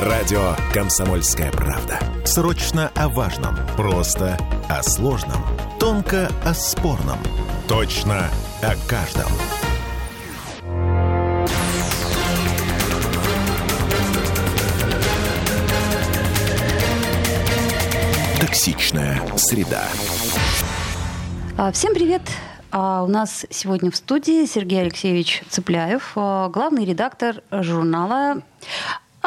Радио «Комсомольская правда». Срочно о важном. Просто о сложном. Тонко о спорном. Точно о каждом. Токсичная среда. А, Всем привет! А, У нас сегодня в студии Сергей Алексеевич Цыпляев, а, главный редактор журнала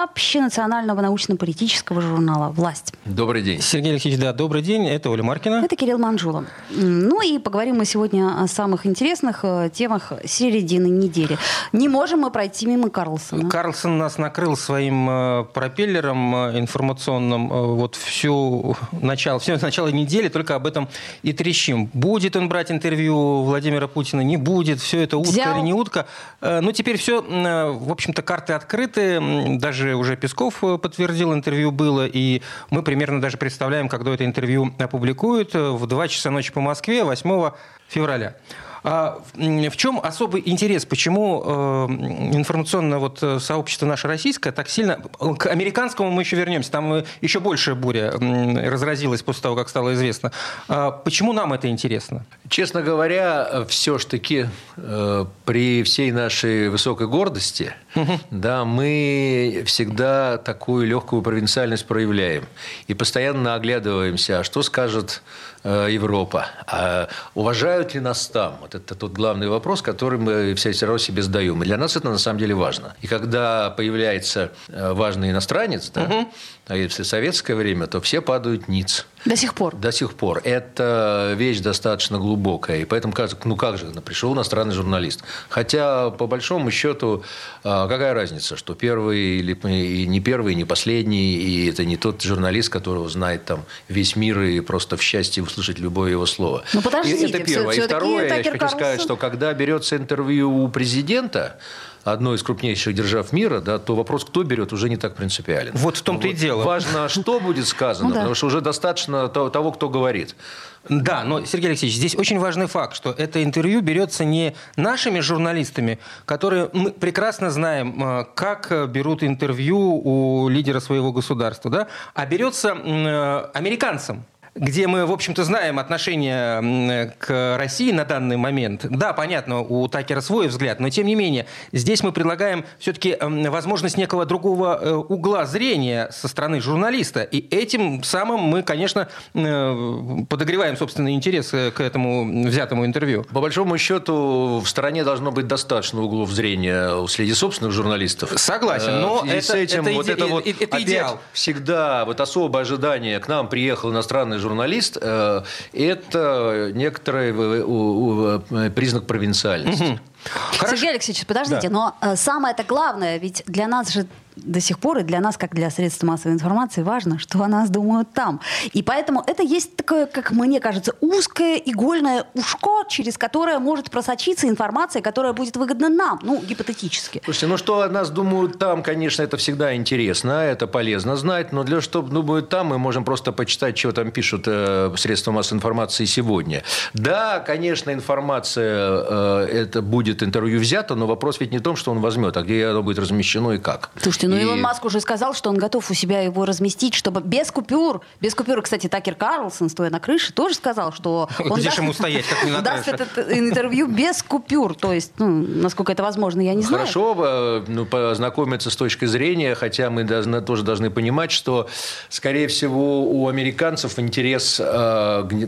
общенационального научно-политического журнала «Власть». Добрый день. Сергей Алексеевич, да, добрый день. Это Оля Маркина. Это Кирилл Манжула. Ну и поговорим мы сегодня о самых интересных э, темах середины недели. Не можем мы пройти мимо Карлсона. Карлсон нас накрыл своим э, пропеллером э, информационным вот всю начало, все начало недели, только об этом и трещим. Будет он брать интервью Владимира Путина, не будет, все это утка Взял. или не утка. Э, Ну, теперь все, в общем-то, карты открыты. М, Даже уже Песков э, подтвердил, интервью было, и мы примерно даже представляем, когда это интервью опубликуют э, в 2 часа ночи по Москве 8 февраля. А в чем особый интерес? Почему э, информационное вот э, сообщество наше российское так сильно... К американскому мы еще вернемся. Там э, еще большая буря разразилась после того, как стало известно. А почему нам это интересно? Честно говоря, все-таки при всей нашей высокой гордости, да, мы всегда такую легкую провинциальность проявляем и постоянно оглядываемся, а что скажет э, Европа, а уважают ли нас там? Вот это тот главный вопрос, который мы все равно себе задаем. И для нас это на самом деле важно. И когда появляется э, важный иностранец, да, а если в советское время, то все падают ниц. До сих пор. До сих пор. Это вещь достаточно глубокая. И поэтому кажется, ну как же, ну, пришел иностранный журналист. Хотя, по большому счету, а, какая разница, что первый или и не первый, и не последний, и это не тот журналист, которого знает там весь мир и просто в счастье услышать любое его слово. Ну, подождите, И это первое. всё- и второе, я хочу сказать, что когда берется интервью у президента, одной из крупнейших держав мира, да, то вопрос, кто берет, уже не так принципиален. Вот в том-то и дело. Важно, что будет сказано, Ну да. потому что уже достаточно то- того, кто говорит. Да, но, Сергей Алексеевич, здесь очень важный факт, что это интервью берется не нашими журналистами, которые мы прекрасно знаем, э, как берут интервью у лидера своего государства, да, а берется э, американцам где мы, в общем-то, знаем отношение к России на данный момент. Да, понятно, у Такера свой взгляд, но тем не менее, здесь мы предлагаем все-таки возможность некого другого э, угла зрения со стороны журналиста. И этим самым мы, конечно, э, подогреваем собственный интерес э, к этому взятому интервью. По большому счету, в стране должно быть достаточно углов зрения среди собственных журналистов. Согласен, но это- с этим это вот иде- это вот это идеал. всегда вот особое ожидание к нам приехал иностранный журналист, э, это некоторый э, э, признак провинциальности. Сергей Алексеевич, подождите, но э, самое-то главное, ведь для нас же до сих пор, и для нас, как для средств массовой информации, важно, что о нас думают там. И поэтому это есть такое, как мне кажется, узкое игольное ушко, через которое может просочиться информация, которая будет выгодна нам, ну, гипотетически. Слушайте, ну что о нас думают там, конечно, это всегда интересно, это полезно знать, но для что думают там, мы можем просто почитать, что там пишут э, средства массовой информации сегодня. Да, конечно, информация, э, это будет интервью взято, но вопрос ведь не в том, что он возьмет, а где оно будет размещено и как. Слушайте, ну И- Илон Маск уже сказал, что он готов у себя его разместить, чтобы без купюр, без купюр, кстати, Такер Карлсон, стоя на крыше, тоже сказал, что он Где даст- ему стоять, как не на даст этот интервью без купюр. То есть, ну, насколько это возможно, я не знаю. Хорошо э, ну, познакомиться с точки зрения, хотя мы должны, тоже должны понимать, что, скорее всего, у американцев интерес э,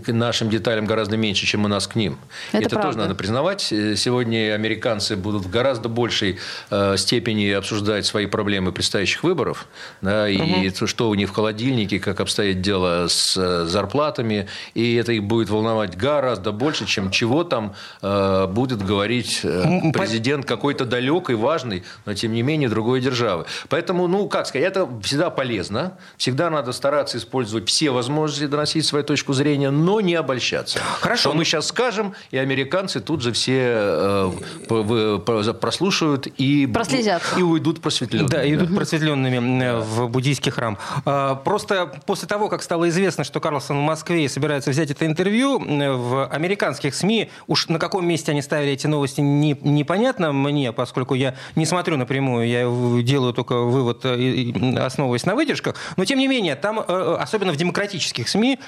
к нашим деталям гораздо меньше, чем у нас к ним. Это тоже правда. надо признавать. Э, Сегодня американцы будут в гораздо большей э, степени обсуждать свои проблемы предстоящих выборов, да, и то, что у них в холодильнике, как обстоит дело с э, зарплатами, и это их будет волновать гораздо больше, чем чего там э, будет говорить э, президент какой-то далекой, важный, но тем не менее другой державы. Поэтому, ну, как сказать, это всегда полезно. Всегда надо стараться использовать все возможности доносить свою точку зрения, но не обольщаться. Хорошо, Что мы сейчас скажем, и американцы тут же все э, прослушают и, Прослезятся. и уйдут просветленными. Да, и идут просветленными в буддийский храм. А, просто после того, как стало известно, что Карлсон в Москве собирается взять это интервью, в американских СМИ, уж на каком месте они ставили эти новости, не, непонятно мне, поскольку я не смотрю напрямую, я делаю только вывод, основываясь на выдержках. Но, тем не менее, там, э, особенно в демократических СМИ,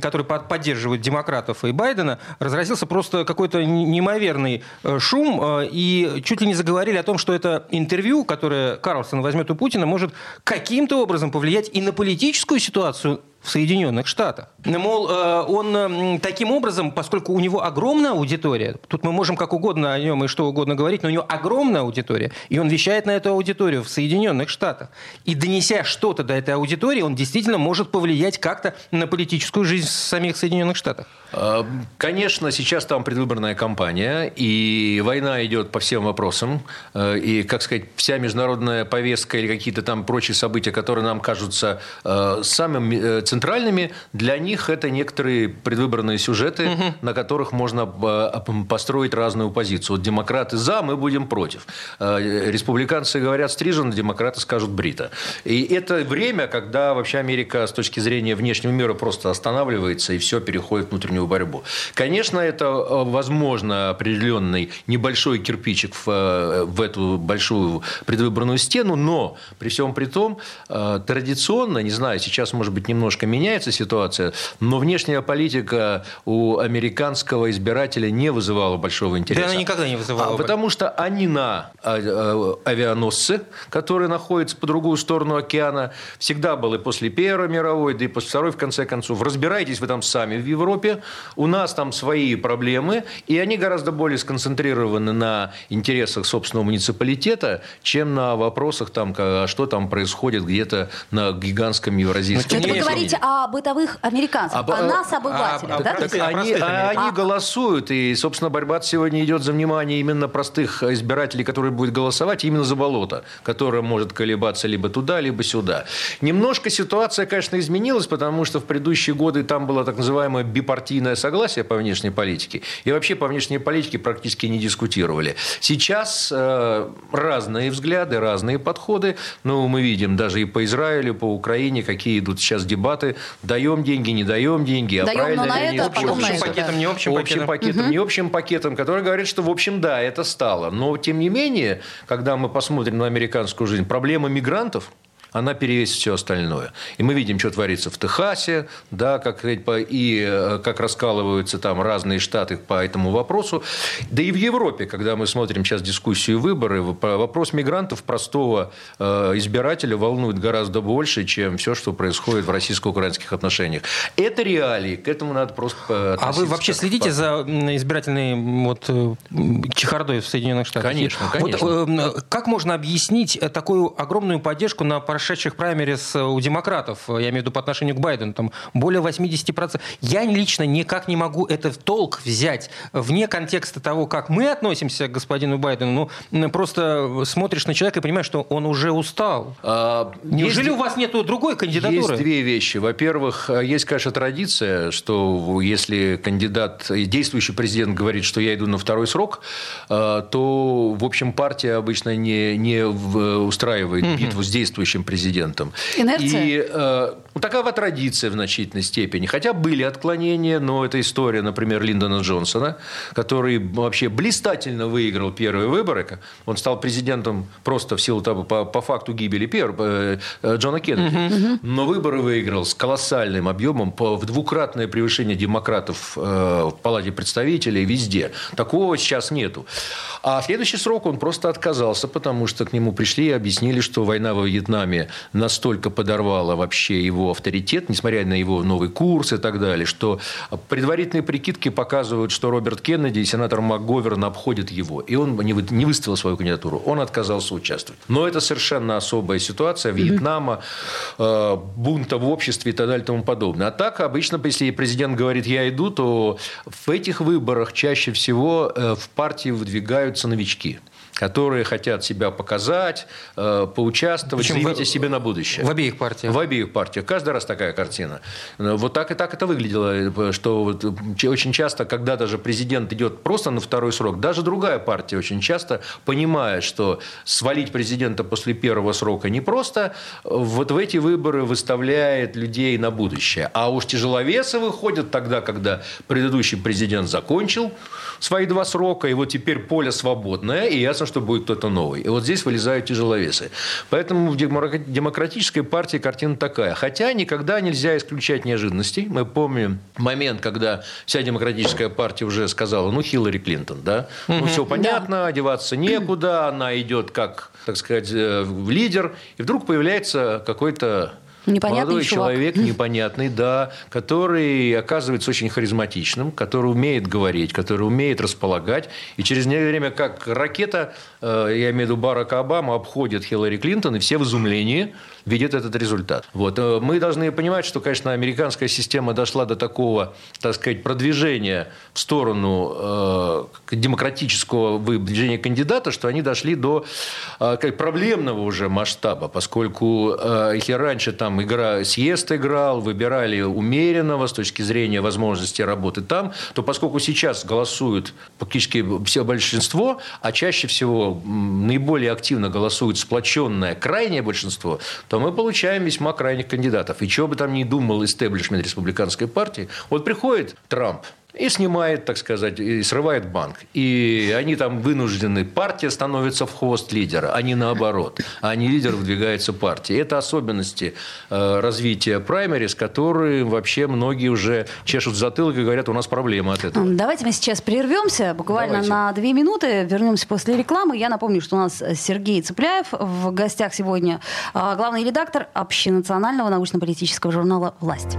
которые поддерживают демократов и Байдена, разразился просто какой-то неимоверный э, шум, э, и чуть ли не заговорили о том, что это интервью, которое Карлсон возьмет у Путина, может каким-то образом повлиять и на политическую ситуацию в Соединенных Штатах. Мол, э, он таким образом, поскольку у него огромная аудитория, тут мы можем как угодно о нем и что угодно говорить, но у него огромная аудитория, и он вещает на эту аудиторию в Соединенных Штатах. И донеся что-то до этой аудитории, он действительно может повлиять как-то на политическую жизнь самих Соединенных Штатов. Э, конечно, сейчас там предвыборная кампания, и война идет по всем вопросам, э, и, как сказать, вся международная повестка или какие-то там прочие события, которые нам кажутся самыми центральными, для них это некоторые предвыборные сюжеты, угу. на которых можно э, построить разную позицию. Вот демократы за, мы будем против. Э, республиканцы говорят стрижен, демократы скажут брита. И это время, когда вообще Америка с точки зрения внешнего мира просто останавливается и все переходит в внутреннюю борьбу. Конечно, это, э, возможно, определенный небольшой кирпичик в, в эту большую предвыборную стену, но при всем при том, традиционно, не знаю, сейчас, может быть, немножко немножко меняется ситуация, но внешняя политика у американского избирателя не вызывала большого интереса. Да, она никогда не вызывала. А, потому что они на а, а, авианосце, которые находятся по другую сторону океана, всегда был и после Первой мировой, да и после Второй, в конце концов. Разбирайтесь вы там сами в Европе, у нас там свои проблемы, и они гораздо более сконцентрированы на интересах собственного муниципалитета, чем на вопросах, там, что там происходит где-то на гигантском евразийском. Это вы говорите о бытовых американцах, об, о нас, обывателях, а, да? Так они, они а, голосуют, и, собственно, борьба сегодня идет за внимание именно простых избирателей, которые будут голосовать именно за болото, которое может колебаться либо туда, либо сюда. Немножко ситуация, конечно, изменилась, потому что в предыдущие годы там было так называемое бипартийное согласие по внешней политике, и вообще по внешней политике практически не дискутировали. Сейчас э, разные взгляды, разные подходы, но мы видим даже и по Израилю, по Украине, какие идут сейчас дебаты дебаты, даем деньги, не даем деньги, а даем, правильно ли они используют. Общим пакетом, не общим, общим пакетом. пакетом не общим пакетом, который говорит, что, в общем, да, это стало. Но, тем не менее, когда мы посмотрим на американскую жизнь, проблема мигрантов – она перевесит все остальное. И мы видим, что творится в Техасе, да, как, и э, как раскалываются там разные штаты по этому вопросу. Да и в Европе, когда мы смотрим сейчас дискуссию выборы, вопрос мигрантов простого э, избирателя волнует гораздо больше, чем все, что происходит в российско-украинских отношениях. Это реалии, к этому надо просто А вы вообще следите за избирательной вот, э, чехардой в Соединенных Штатах? Конечно, конечно. Вот, как можно объяснить такую огромную поддержку на прошедших праймерис у демократов, я имею в виду по отношению к Байдену, там более 80%. Я лично никак не могу это в толк взять вне контекста того, как мы относимся к господину Байдену. Ну, просто смотришь на человека и понимаешь, что он уже устал. А, Неужели есть, у вас нет другой кандидатуры? Есть две вещи. Во-первых, есть, конечно, традиция, что если кандидат, действующий президент говорит, что я иду на второй срок, то, в общем, партия обычно не, не устраивает битву с действующим президентом президентом. Инерция? И э, такова традиция в значительной степени. Хотя были отклонения, но это история, например, Линдона Джонсона, который вообще блистательно выиграл первые выборы. Он стал президентом просто в силу того, по, по факту гибели первого, э, э, Джона Кеннеди. Но выборы выиграл с колоссальным объемом, по, в двукратное превышение демократов э, в Палате представителей везде. Такого сейчас нету. А в следующий срок он просто отказался, потому что к нему пришли и объяснили, что война во Вьетнаме настолько подорвало вообще его авторитет, несмотря на его новый курс и так далее, что предварительные прикидки показывают, что Роберт Кеннеди и сенатор МакГоверн обходят его. И он не выставил свою кандидатуру, он отказался участвовать. Но это совершенно особая ситуация Вьетнама, э, бунта в обществе и так далее и тому подобное. А так, обычно, если президент говорит «я иду», то в этих выборах чаще всего э, в партии выдвигаются новички. Которые хотят себя показать, э, поучаствовать, Причем заявить в- о себе на будущее. В обеих партиях. В обеих партиях. Каждый раз такая картина. Э, Вот так и так это выглядело, что вот, э, очень часто, когда даже президент идет просто на второй срок, даже другая партия очень часто понимает, что свалить президента после первого срока непросто, э, вот в эти выборы выставляет людей на будущее. А уж тяжеловесы выходят тогда, когда предыдущий президент закончил свои два срока, и вот теперь поле свободное, и ясно, что будет кто-то новый. И вот здесь вылезают тяжеловесы. Поэтому в демократ- демократической партии картина такая. Хотя никогда нельзя исключать неожиданностей. Мы помним момент, когда вся демократическая партия уже сказала, ну, Хиллари Клинтон, да? Ну, все понятно, одеваться некуда, она идет как, так сказать, э, лидер, и вдруг появляется какой-то Непонятный молодой чувак. человек, непонятный, да, который оказывается очень харизматичным, который умеет говорить, который умеет располагать. И через некоторое время, как ракета, э, я имею в виду Барака Обама, обходит Хиллари Клинтон, и все в изумлении видят этот результат. Вот. э, Мы должны понимать, что, конечно, американская система дошла до такого, так сказать, продвижения в сторону э, демократического выдвижения кандидата, что они дошли до э, как проблемного уже масштаба, поскольку э, если раньше там игра, съезд играл, выбирали умеренного с точки зрения возможности работы там, то поскольку сейчас голосуют практически все большинство, а чаще всего наиболее активно голосует сплоченное крайнее большинство, то мы получаем весьма крайних кандидатов. И чего бы там ни думал истеблишмент республиканской партии, вот приходит Трамп, и снимает, так сказать, и срывает банк. И они там вынуждены, партия становится в хвост лидера, а не наоборот. А не лидер выдвигается партии. Это особенности э, развития праймерис, которые вообще многие уже чешут затылок и говорят, у нас проблема от этого. Давайте мы сейчас прервемся буквально Давайте. на две минуты. Вернемся после рекламы. Я напомню, что у нас Сергей Цыпляев в гостях сегодня, а, главный редактор общенационального научно-политического журнала «Власть».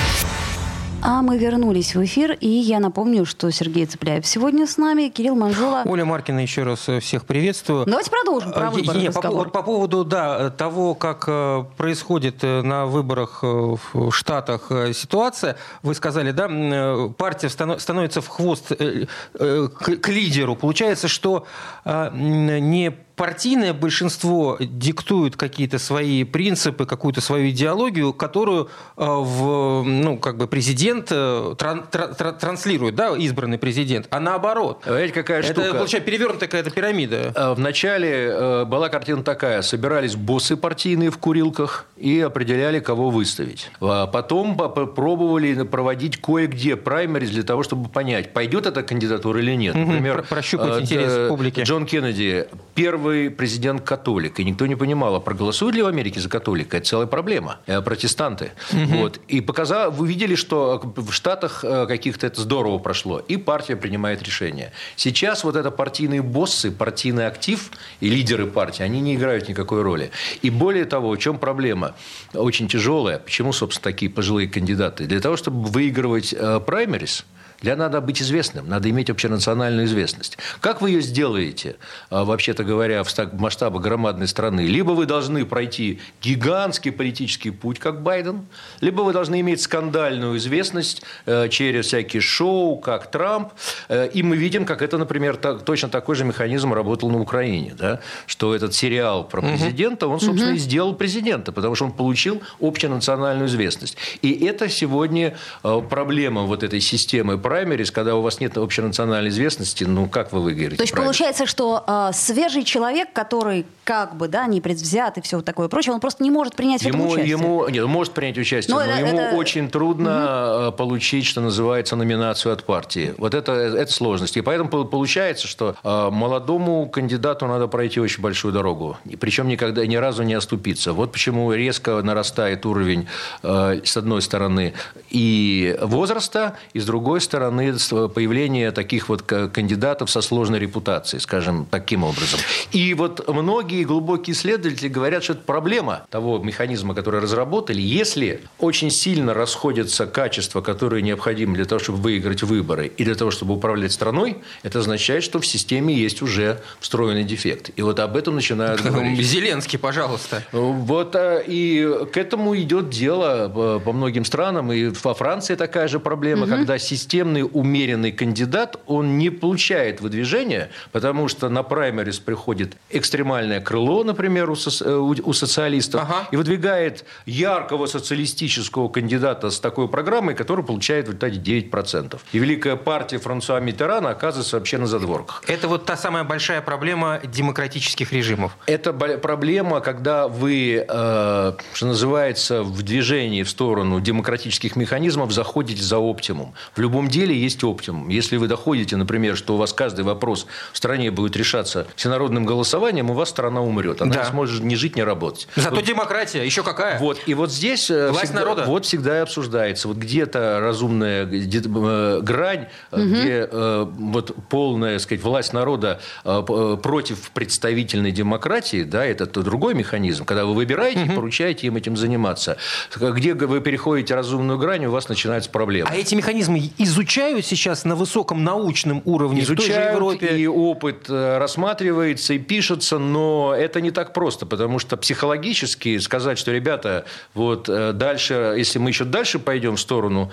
А мы вернулись в эфир, и я напомню, что Сергей Цыпляев сегодня с нами, Кирилл Манжула. Оля Маркина, еще раз э, всех приветствую. Давайте продолжим про Э, выборы не, по, вот по поводу да, того, как э, происходит на выборах в Штатах ситуация, вы сказали, да, партия станов- становится в хвост к, лидеру. Получается, что не партийное большинство диктует какие-то свои принципы, какую-то свою идеологию, которую э, в, ну, как бы президент э, тран- тра- тра- транслирует, да, избранный президент, а наоборот. Знаете, какая Это, штука? получается, перевернутая какая-то пирамида. Э, Вначале была картина такая. Собирались боссы партийные в курилках и определяли, кого выставить. А потом по- по- пробовали проводить кое-где праймерис для того, чтобы понять, пойдет эта кандидатура или нет. Например, про- прощупать интерес публики. Джон Кеннеди первый президент-католик. И никто не понимал, а проголосуют ли в Америке за католика? Это целая проблема. Э, Протестанты. Вот. И показал, вы видели, что в Штатах э, каких-то это здорово прошло. И партия принимает решение. Сейчас вот это партийные боссы, партийный актив и лидеры партии, они не играют никакой роли. И более того, в чем проблема? Очень тяжелая. Почему, собственно, такие пожилые кандидаты? Для того, чтобы выигрывать э, праймерис, для надо быть известным, надо иметь общенациональную известность. Как вы ее сделаете, а, вообще-то говоря, в масштабах громадной страны? Либо вы должны пройти гигантский политический путь, как Байден, либо вы должны иметь скандальную известность э, через всякие шоу, как Трамп. Э, И мы видим, как это, например, так- точно такой же механизм работал на Украине. Да? Что этот сериал про президента, он, собственно, и сделал президента, потому что он получил общенациональную известность. И это сегодня э, проблема вот этой системы праймерис, когда у вас нет общенациональной известности, ну как вы выиграете? То есть праймерис? получается, что э, свежий человек, который как бы, да, не предвзят и все такое прочее, он просто не может принять в этом Ему, участие. ему, нет, он может принять участие, Но но, это- ему это- очень трудно э, получить, что называется, номинацию от партии. Вот это, это сложность. И поэтому пол- получается, что э, молодому кандидату надо пройти очень большую дорогу. И причем никогда ни разу не оступиться. Вот почему резко нарастает уровень, э, с одной стороны, и возраста, и с другой стороны, стороны, появление таких вот кандидатов со сложной репутацией, скажем, таким образом. И вот многие глубокие исследователи говорят, что это проблема того механизма, который разработали. Если очень сильно расходятся качества, которые необходимы для того, чтобы выиграть выборы и для того, чтобы управлять страной, это означает, что в системе есть уже встроенный дефект. И вот об этом начинают говорить. Зеленский, пожалуйста. Вот, э, и к этому идет дело э, по многим странам. И во Франции такая же проблема, угу. когда системный умеренный кандидат, он не получает выдвижения, потому что на праймерис приходит экстремальное крыло, например, у, со, э, у социалистов, ага. и выдвигает яркого социалистического кандидата с такой программой, который получает в итоге 9%. И великая партия Франсуа Миттерана оказывается вообще на задворках. Это вот та самая большая проблема демократических режимов. Это проблема, когда вы, э, что называется, в движении в сторону демократических механизмов заходите за оптимум. В любом деле есть оптимум. Если вы доходите, например, что у вас каждый вопрос в стране будет решаться всенародным голосованием, у вас страна умрет. Она да. не сможет ни жить, ни работать. Зато вот, демократия, еще какая? Вот. И вот здесь э, Власть всегда, народа. Вот всегда и обсуждается. Вот где-то разумная где э, грань, угу. где э, вот полная, сказать, власть народа э, против представительной демократии, да, это другой механизм, когда вы выбираете угу. и поручаете им этим заниматься. Где вы переходите разумную грань, у вас начинаются проблемы. А эти механизмы изучают сейчас на высоком научном уровне изучают, в Европе? и опыт рассматривается и пишется, но это не так просто, потому что психологически сказать, что, ребята, вот дальше, если мы еще дальше пойдем в сторону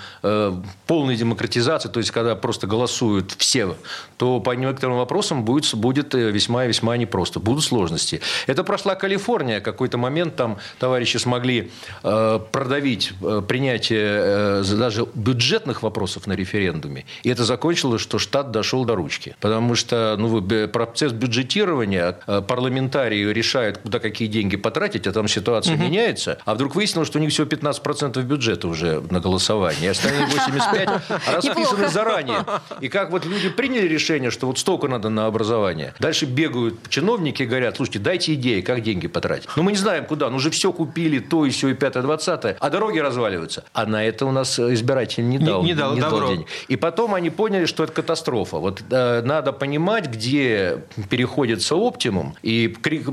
полной демократизации, то есть когда просто голосуют все, то по некоторым вопросам будет, будет э, весьма и весьма непросто. Будут сложности. Это прошла Калифорния. Какой-то момент там товарищи смогли э, продавить э, принятие э, даже бюджетных вопросов на референдуме. И это закончилось, что штат дошел до ручки. Потому что ну, процесс бюджетирования, э, парламентарии решают, куда какие деньги потратить, а там ситуация угу. меняется. А вдруг выяснилось, что у них всего 15% бюджета уже на голосование. Остальные 85 расписаны заранее. И как вот люди приняли решение, что вот столько надо на образование. Дальше бегают чиновники и говорят, слушайте, дайте идеи, как деньги потратить. Ну, мы не знаем, куда. Ну, уже все купили, то и все, и пятое, двадцатое. А дороги разваливаются. А на это у нас избиратель не дал, не, не дал, не дал денег. И потом они поняли, что это катастрофа. Вот э, надо понимать, где переходится оптимум. И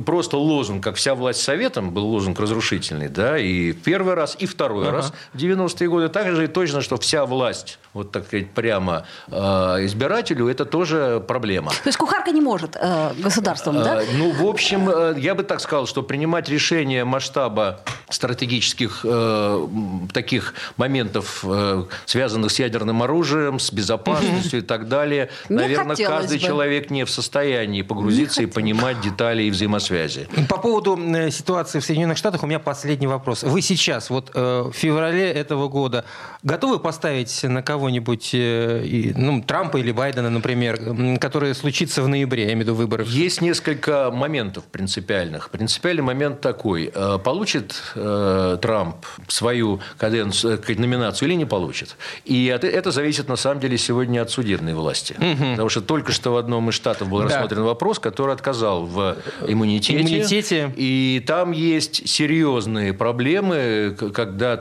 просто лозунг, как вся власть советом, был лозунг разрушительный. Да, и первый раз, и второй ага. раз в 90-е годы. Также и точно, что вся власть вот так сказать, прямо э, избирателю, это тоже проблема. То есть кухарка не может э, государством, да? Э, ну, в общем, э, я бы так сказал, что принимать решения масштаба стратегических э, таких моментов, э, связанных с ядерным оружием, с безопасностью и так далее, не наверное, каждый бы. человек не в состоянии погрузиться и понимать детали и взаимосвязи. По поводу э, ситуации в Соединенных Штатах у меня последний вопрос. Вы сейчас, вот э, в феврале этого года, готовы поставить на кого кого-нибудь, э, ну, Трампа или Байдена, например, который случится в ноябре, я имею в виду выборы? Есть несколько моментов принципиальных. Принципиальный момент такой. Получит Трамп свою каденцию, номинацию или не получит? И это зависит, на самом деле, сегодня от судебной власти. Угу. Потому что только что в одном из штатов был да. рассмотрен вопрос, который отказал в иммунитете. иммунитете. И там есть серьезные проблемы, когда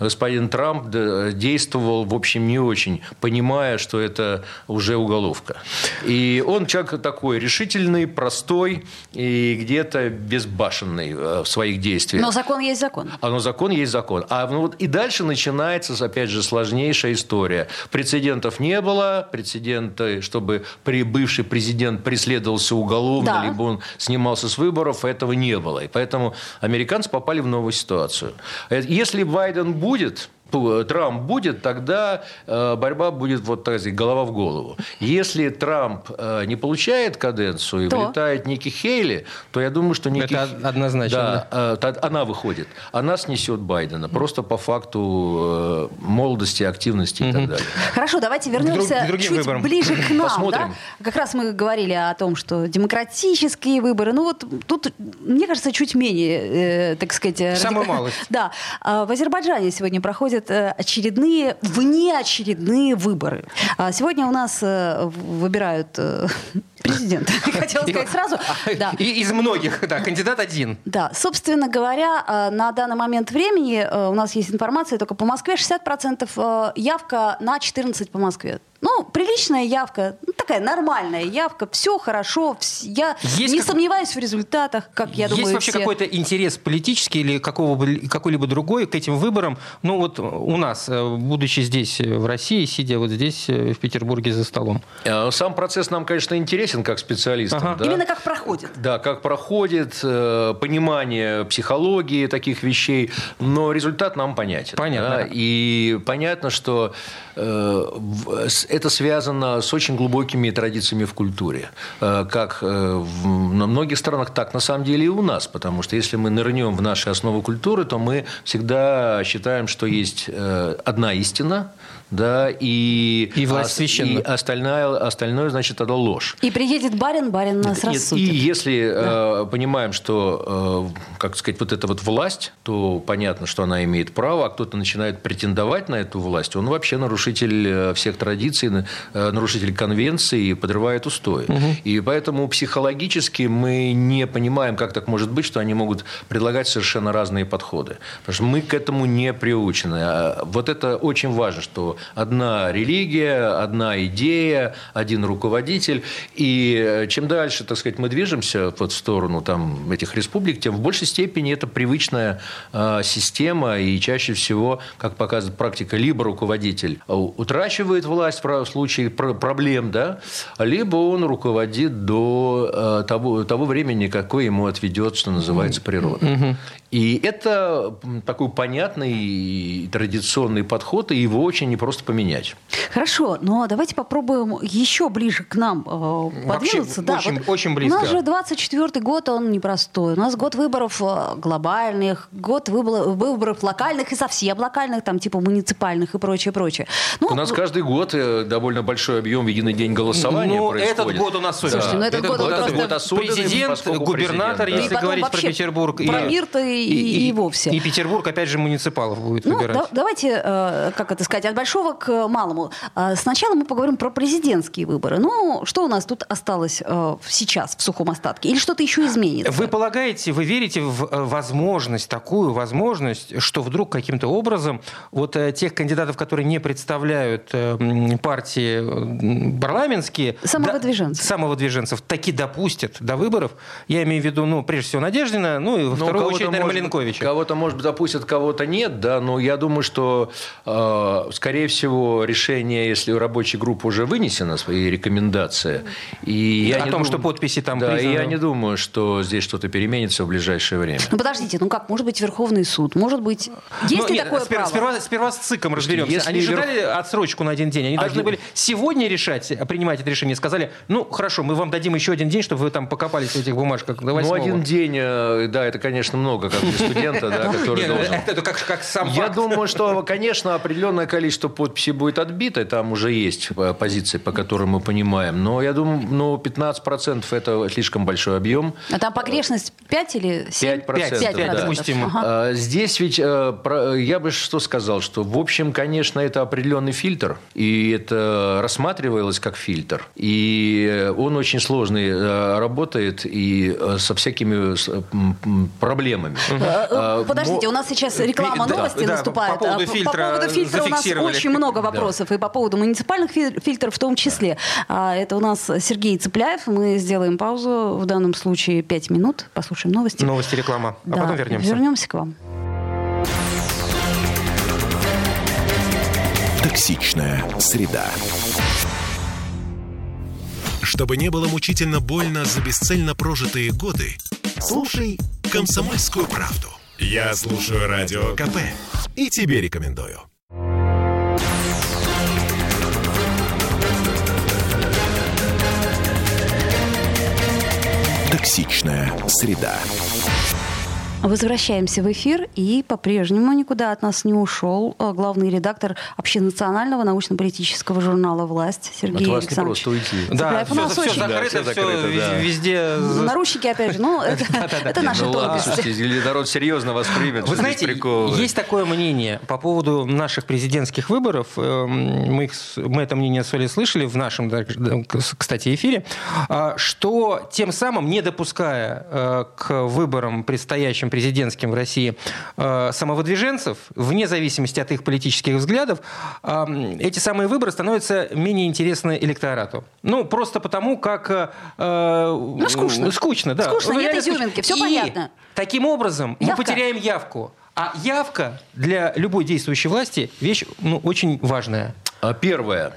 господин Трамп действовал в общем общем, не очень, понимая, что это уже уголовка. И он человек такой решительный, простой и где-то безбашенный э, в своих действиях. Но закон есть закон. А, но закон есть закон. А ну, вот, и дальше начинается, опять же, сложнейшая история. Прецедентов не было, прецеденты, чтобы при бывший президент преследовался уголовно, да. либо он снимался с выборов, этого не было. И поэтому американцы попали в новую ситуацию. Э, если Байден будет, Трамп будет, тогда э, борьба будет вот так сказать, голова в голову. Если Трамп э, не получает каденцию и то? вылетает Ники Хейли, то я думаю, что Ники... Это однозначно. Да, да. она выходит. Она снесет Байдена. Просто по факту э, молодости, активности и так далее. Хорошо, давайте вернемся Друг, чуть выборам. ближе к нам. Посмотрим. Да? Как раз мы говорили о том, что демократические выборы, ну вот тут, мне кажется, чуть менее, э, так сказать... Самая малость. Да. А в Азербайджане сегодня проходит происходят э, очередные, внеочередные выборы. А сегодня у нас э, выбирают э, президент. Хотела сказать сразу. Да. И из многих, да, кандидат один. Да, собственно говоря, на данный момент времени у нас есть информация только по Москве 60% э, явка на 14 по Москве. Ну, приличная явка, ну, такая нормальная явка, все хорошо, вс- я Есть не как- сомневаюсь в результатах, как я Есть думаю, вообще все. какой-то интерес политический или какого бы- какой-либо другой к этим выборам? Ну вот у нас, э, будучи здесь, э, в России, сидя вот здесь, э, в Петербурге за столом. Сам процесс нам, конечно, интересен как специалистам. Ага. да. Именно как проходит. Да, как проходит, понимание психологии таких вещей, но результат нам понятен. Понятно. да. И понятно, что э, это связано с очень глубокими традициями в культуре. Э, Как э, на многих странах, так на самом деле и у нас. Потому что если мы нырнем в наши основы культуры, то мы всегда считаем, что есть э, одна истина, да, и, И власть священна. и остальное, остальное, значит, это ложь. И приедет барин, барин нас рассудит. И если э, понимаем, что, э, как сказать, вот эта вот власть, то понятно, что она имеет право, а кто-то начинает претендовать на эту власть, он вообще нарушитель э, всех традиций, э, нарушитель конвенции и подрывает устои. И поэтому психологически мы не понимаем, как так может быть, что они могут предлагать совершенно разные подходы. Потому что мы к этому не приучены. А Вот это очень важно, что одна религия, одна идея, один руководитель. И э, чем дальше, так сказать, мы движемся вот в сторону там, этих республик, тем в большей степени это привычная э, система. И чаще всего, как показывает практика, либо руководитель утрачивает власть в случае про- проблем, да, либо он руководит до э, того, того времени, какое ему отведет, что называется, природа. И это такой понятный и традиционный подход, и его очень непросто поменять. Хорошо, но давайте попробуем еще ближе к нам э, Вообще, подвинуться. Да, очень- вот очень У близко. нас же 24 год, он непростой. У нас год выборов э, глобальных, год выбор- выборов локальных и совсем локальных, там типа муниципальных и прочее, прочее. Ну, У нас каждый год э, довольно большой объем в единый день голосования Ну, происходит. этот год у нас особенный. Слушайте, ну, этот год Этот просто год особенный, президент, губернатор, президент, да. если И потом говорить про вообще Петербург. про мир-то и- и вовсе. И Петербург, опять же, муниципалов будет Ну, выбирать. да- давайте, э, как это сказать, от большого к малому. Э, Сначала мы поговорим про президентские выборы. Ну, что у нас тут осталось э, сейчас в сухом остатке? Или что-то еще изменится? Вы полагаете, вы верите в возможность, такую возможность, что вдруг каким-то образом вот э, тех кандидатов, которые не представляют э, партии парламентские... Самовыдвиженцев. да, самовыдвиженцев таки допустят до выборов. Я имею в виду, ну, прежде всего, Надеждина, ну и во вторую очередь, наверное, Маленковича. Кого-то, может быть, допустят, кого-то нет, да, но я думаю, что, э, скорее всего, решение, если рабочая группа уже вынесена, свои рекомендации, и я О том, дум- что подписи там Да, признаны. я не думаю, что здесь что-то переменится в ближайшее время. Ну подождите, ну как, может быть Верховный суд, может быть, есть Ну, ли нет, такое спер- право? Сперва, сперва с ЦИКом разберемся. если Они же верх- дали отсрочку на один день. Они должны Один- были сегодня решать, принимать это решение. Сказали, ну, хорошо, мы вам дадим еще один день, чтобы вы там покопались в этих бумажках до Ну, восьмого». один день, э, да, это, конечно, много, как для студента, да, который ну, должен. это как, как сам Я думаю, что, конечно, определенное количество подписей будет отбито, там уже есть э, позиции, по которым мы понимаем, но я думаю, ну, 15% это слишком большой объем. А там погрешность 5 или 7? 5%, Пять, да. пять, допустим. Ага. Здесь ведь э, про- я бы что сказал, что в общем, конечно, это определенный фильтр, и это рассматривалось как фильтр, и он очень сложный э, работает и со всякими проблемами. А, Подождите, у нас сейчас реклама новости наступает. по поводу А фильтра у нас очень много вопросов. И по поводу муниципальных фи- фильтров в том числе. А, Это у нас Сергей Цыпляев. Мы сделаем паузу. В данном случае 5 минут. Послушаем новости. Новости, реклама. А потом вернемся. Вернемся к вам. Токсичная среда. Чтобы не было мучительно больно за бесцельно прожитые годы, слушай «Комсомольскую правду». Я слушаю Радио КП и тебе рекомендую. Токсичная среда. Возвращаемся в эфир, и по-прежнему никуда от нас не ушел э, главный редактор общенационального научно-политического журнала «Власть» Сергей от вас Александрович. не просто уйти. Да, нас все, очень- закрыто, Да, все закрыто, да. везде. Ну, Наручники, опять же, ну, это, наши ну тонкости. или народ серьезно воспримет, Вы что здесь знаете, есть такое мнение по поводу наших президентских выборов. эм, Мы, это мнение с Олей слышали в нашем, кстати, эфире, а, что тем самым, не допуская э, к выборам предстоящим президентским в России э, самовыдвиженцев, вне зависимости от их политических взглядов, эти самые выборы становятся менее интересны электорату. Ну, просто потому, как... Ну, скучно. Скучно, да. Скучно, Ну, нет изюминки, всё И понятно. Таким образом, мы потеряем явку. А явка для любой действующей власти вещь ну, очень важная. А, Первое.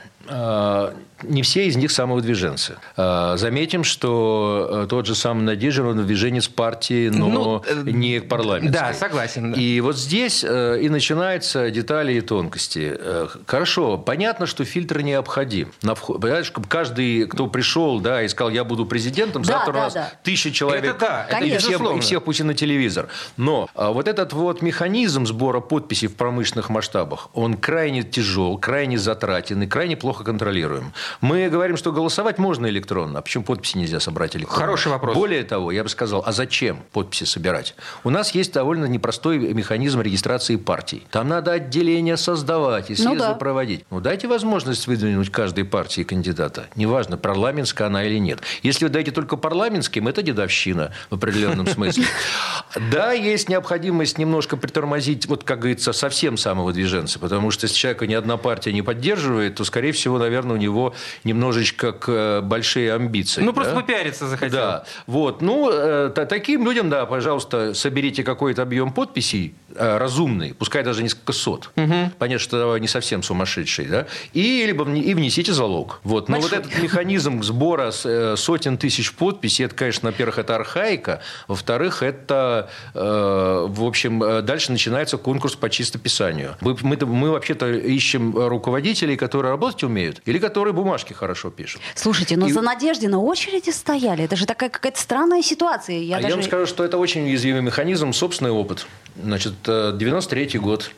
Не все из них самовыдвиженцы. А, Заметим, что э, тот же самый Надежда он движенец партии, но Ну, э, не парламентской. да, согласен, да. И вот здесь э, и начинаются детали и тонкости. Хорошо, понятно, что фильтр необходим. На вход, понимаешь, каждый, кто пришел, да, и сказал, я буду президентом, Да, завтра у да, нас да. тысяча человек. Это да, это и всех, и всех пусть на телевизор. Но а, вот этот вот механизм сбора подписей в промышленных масштабах, он крайне тяжел, крайне затратен и крайне плохо контролируем. Мы говорим, что голосовать можно электронно, а почему подписи нельзя собрать электронно? Хороший вопрос. Более того, я бы сказал, а зачем подписи собирать? У нас есть довольно непростой механизм регистрации партий. Там надо отделение создавать и съезды да. проводить. Ну, дайте возможность выдвинуть каждой партии кандидата. Неважно, парламентская она или нет. Если вы даете только парламентским, это дедовщина в определенном смысле. Да, есть необходимость немножко притормозить, вот как говорится, совсем самовыдвиженца, потому что если человека ни одна партия не поддерживает, то, скорее всего, наверное, у него немножечко к, э, большие амбиции. Ну, да? просто попиариться захотел. Да, вот. Ну, э, та- таким людям, да, пожалуйста, соберите какой-то объем подписей э, разумный, пускай даже несколько сот. Понятно, что не совсем сумасшедший, да, и либо и внесите залог. Вот. Но вот этот механизм сбора э, сотен тысяч подписей, это, конечно, во-первых, это архаика, во-вторых, это, э, в общем, э, дальше начинается конкурс по чистописанию. Мы, мы, мы вообще-то ищем руководителей, которые работать умеют, или которые бумажки хорошо пишут. Слушайте, но И- за Надежде на очереди стояли. Это же такая какая-то странная ситуация. Я а даже... я вам скажу, что это очень уязвимый механизм, собственный опыт. Значит, э, 93 год.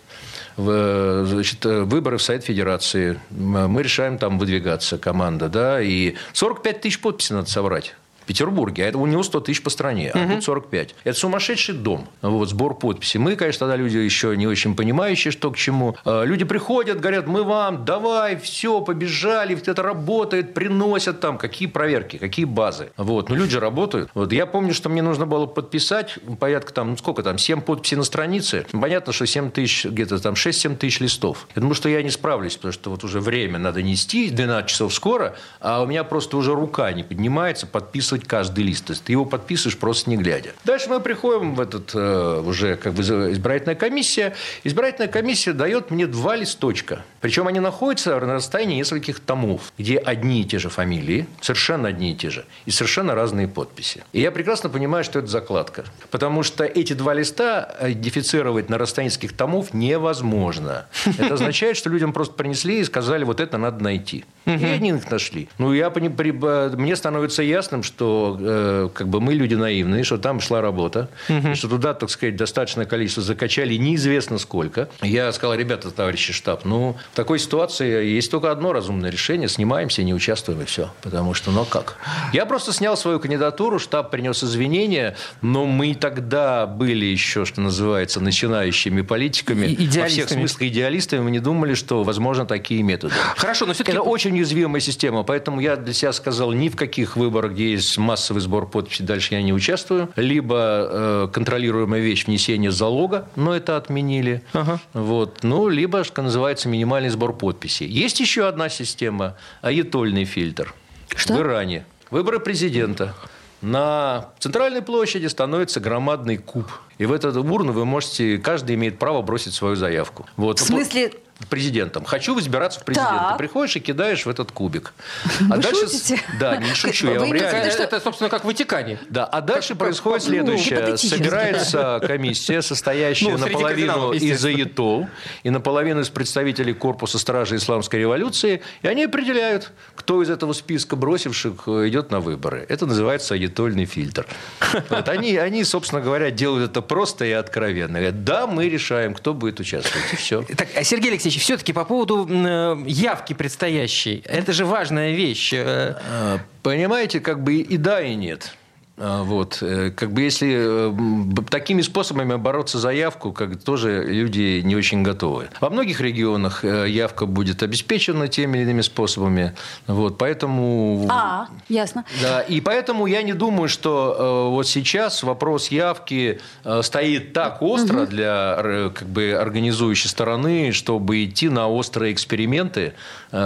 В, значит, э, выборы в Совет Федерации. Мы решаем там выдвигаться, команда, да, и 45 тысяч подписей надо собрать. Петербурге, а это у него 100 тысяч по стране, а тут 45. Это сумасшедший дом, вот, сбор подписей. Мы, конечно, тогда люди еще не очень понимающие, что к чему. А, Люди приходят, говорят, мы вам, давай, все, побежали, это работает, приносят там, какие проверки, какие базы. Вот, ну люди работают. Вот, я помню, что мне нужно было подписать порядка там, ну сколько там, 7 подписей на странице. Понятно, что 7 тысяч, где-то там 6-7 тысяч листов. Я думаю, что я не справлюсь, потому что вот уже время надо нести, 12 часов скоро, а у меня просто уже рука не поднимается подписывать каждый лист. То есть ты его подписываешь просто не глядя. Дальше мы приходим в этот э, уже как бы избирательная комиссия. Избирательная комиссия дает мне два листочка. Причем они находятся на расстоянии нескольких томов, где одни и те же фамилии, совершенно одни и те же, и совершенно разные подписи. И я прекрасно понимаю, что это закладка. Потому что эти два листа э, идентифицировать на расстоянии нескольких томов невозможно. Это означает, что людям просто принесли и сказали, вот это надо найти. И они их нашли. Ну, я б- мне становится ясным, что э, как бы мы люди наивные, что там шла работа, что туда, так сказать, достаточное количество закачали неизвестно сколько. Я сказал, ребята, товарищи штаб, ну, в такой ситуации есть только одно разумное решение, снимаемся, не участвуем и все. Потому что, ну как? Я просто снял свою кандидатуру, штаб принес извинения, но мы тогда были еще, что называется, начинающими политиками. И- Во всех смыслах идеалистами. Мы не думали, что возможно такие методы. Хорошо, но все-таки... Это очень уязвимая система, поэтому я для себя сказал, ни в каких выборах, где есть массовый сбор подписей, дальше я не участвую. Либо э, контролируемая вещь внесение залога, но это отменили. Ага. Вот. Ну, либо, что называется, минимальный сбор подписей. Есть еще одна система, аятольный фильтр. Что? В Иране. Выборы президента. На центральной площади становится громадный куб. И в эту урну вы можете, каждый имеет право бросить свою заявку. Вот. В смысле, президентом. Хочу избираться в президенты. Так. Приходишь и кидаешь в этот кубик. Вы шутите? Да, не шучу. Я Вы вам реально... что- Это, собственно, как в Ватикане. Да, а дальше Как- происходит как- ну, следующее. гипотетически. Собирается комиссия, состоящая Ну, наполовину из. АЕТО и наполовину из представителей корпуса стражи исламской революции, и они определяют, кто из этого списка бросивших э, идет на выборы. Это называется аетольный фильтр. Вот они, они, собственно говоря, делают это просто и откровенно. Говорят, да, мы решаем, кто будет участвовать, и все. Так, а, Сергей Алексеевич, все-таки по поводу э, явки предстоящей. Это же важная вещь. Э, А, Понимаете, как бы и да, и нет. А, Вот. э, Как бы если э, такими способами бороться за явку, как тоже люди не очень готовы. Во многих регионах э, явка будет обеспечена теми или иными способами. Вот. Поэтому... А, ясно. Да, и поэтому я не думаю, что вот сейчас вопрос явки стоит так остро для э, как бы организующей стороны, чтобы идти на острые эксперименты,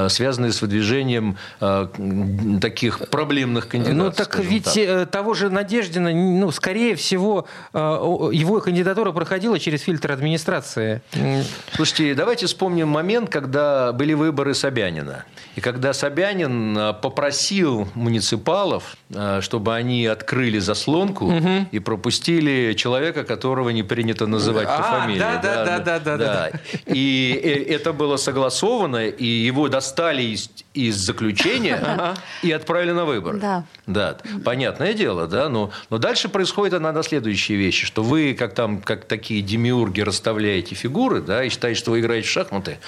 связанные с выдвижением таких проблемных кандидатов. Ну так ведь так. того же Надеждина, ну, скорее всего, э, его кандидатура проходила через фильтр администрации. Слушайте, давайте вспомним момент, когда были выборы Собянина. И когда Собянин э, попросил муниципалов, э, чтобы они открыли заслонку и пропустили человека, которого не принято называть по А, фамилии. да, да, да, да, да, да. И э, это было согласовано, и его достали из, из заключения и отправили на выборы. Да. Да, понятное дело, да, но, но дальше происходит иногда следующие вещи, что вы, как там, как такие демиурги, расставляете фигуры, да, и считаете, что вы играете в шахматы,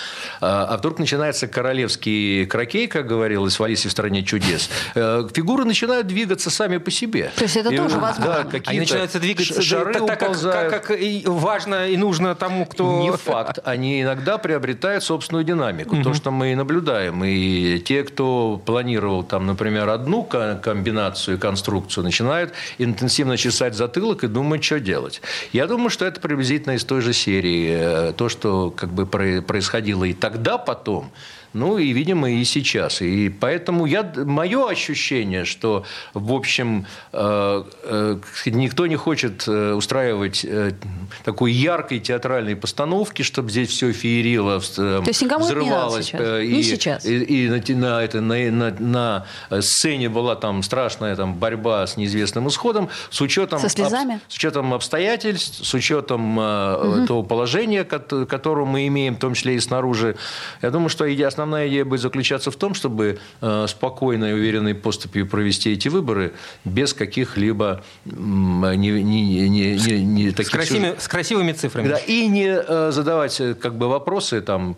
а, а вдруг начинается королевский крокей, как говорилось в «Алисе в стране чудес», Э, фигуры начинают двигаться сами по себе. То есть это И, тоже да, возможно? какие-то Они начинаются двигаться шары так, так, как, уползают. как- как и важно и нужно тому, кто... Не факт. Они иногда приобретают собственную динамику. То, что мы и наблюдаем. И те, кто планировал, там, например, одну ко- комбинацию, конструкцию, начинают интенсивно чесать затылок и думать, что делать. Я думаю, что это приблизительно из той же серии. э, То, что как бы про- происходило и тогда, потом, ну и, видимо, и сейчас. И поэтому я, мое ощущение, что, в общем, э, э, никто не хочет э, устраивать такой яркой театральной постановки, чтобы здесь все феерило, То есть никому это не взрывалось. сейчас? э, Не и, сейчас? И, и на, это, на, на, на сцене была там страшная там, борьба с неизвестным исходом, с учетом, Со слезами? с учетом обстоятельств, с учетом э, того положения, кот- которое мы имеем, в том числе и снаружи. Я думаю, что иде- основная идея будет заключаться в том, чтобы э, спокойно и уверенной поступью провести эти выборы без каких-либо не, не, не, не, не С, таких красивыми, с красивыми цифрами. да, и не э, задавать э, как бы вопросы, там,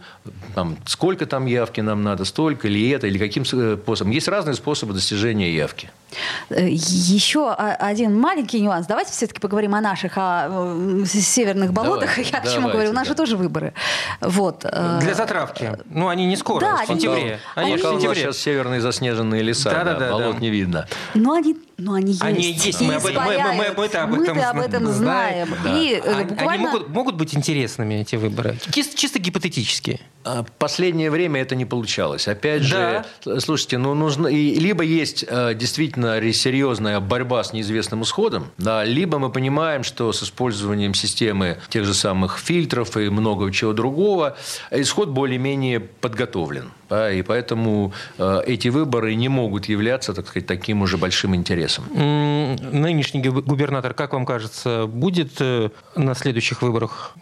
там, сколько там явки нам надо, столько ли это, или каким способом. Есть разные способы достижения явки. Еще один маленький нюанс. Давайте все-таки поговорим о наших, о северных болотах. Давайте, Я к чему говорю? У нас да. же тоже выборы. Вот. Для затравки. Ну, они не скоро, Да, в они- сентябре. они- Они в у нас сентябре. сейчас северные заснеженные леса, Да-да-да, да, болот да. не видно. Но они, но они есть. Они есть, мы об этом- мы- мы- мы- испаряют. мы-то об этом об этом знаем. Да. И э, Они, они буквально... могут, могут быть интересными, эти выборы. Чисто, чисто гипотетические. А Последнее время это не получалось. Опять Да. же, слушайте, ну нужно и либо есть э, действительно серьезная борьба с неизвестным исходом, да, либо мы понимаем, что с использованием системы тех же самых фильтров и много чего другого исход более-менее подготовлен, да, и поэтому э, эти выборы не могут являться, так сказать, таким уже большим интересом. Нынешний губ- губернатор, как вам кажется, будет э, на следующих выборах?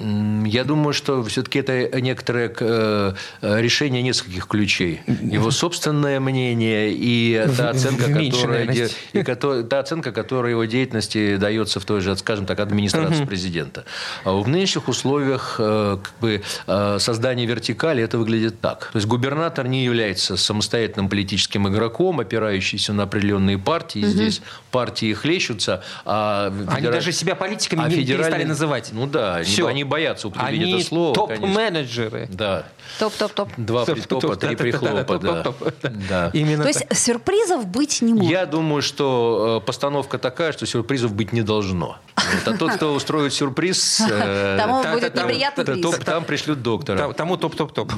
Я думаю, что все-таки это некоторое э, решение нескольких ключей. Его собственное мнение и та оценка, которая, и та оценка, которая его деятельности дается в той же, скажем так, администрации президента. А в нынешних условиях как бы, создания вертикали это выглядит так. То есть губернатор не является самостоятельным политическим игроком, опирающийся на определенные партии. Здесь партии хлещутся, а Они федера- даже себя политиками а не федеральный- перестали называть. Ну да, они, Всё. они боятся употребить Они это слово. топ-менеджеры. Да. Топ-топ-топ. Два притопа, три прихлопа. Да. Да. Именно То есть сюрпризов быть не может. Я думаю, что э, постановка такая, что сюрпризов быть не должно. Вот. А тот, кто устроит сюрприз, э, Тому будет та- там- пришлют доктора. Тому топ-топ-топ.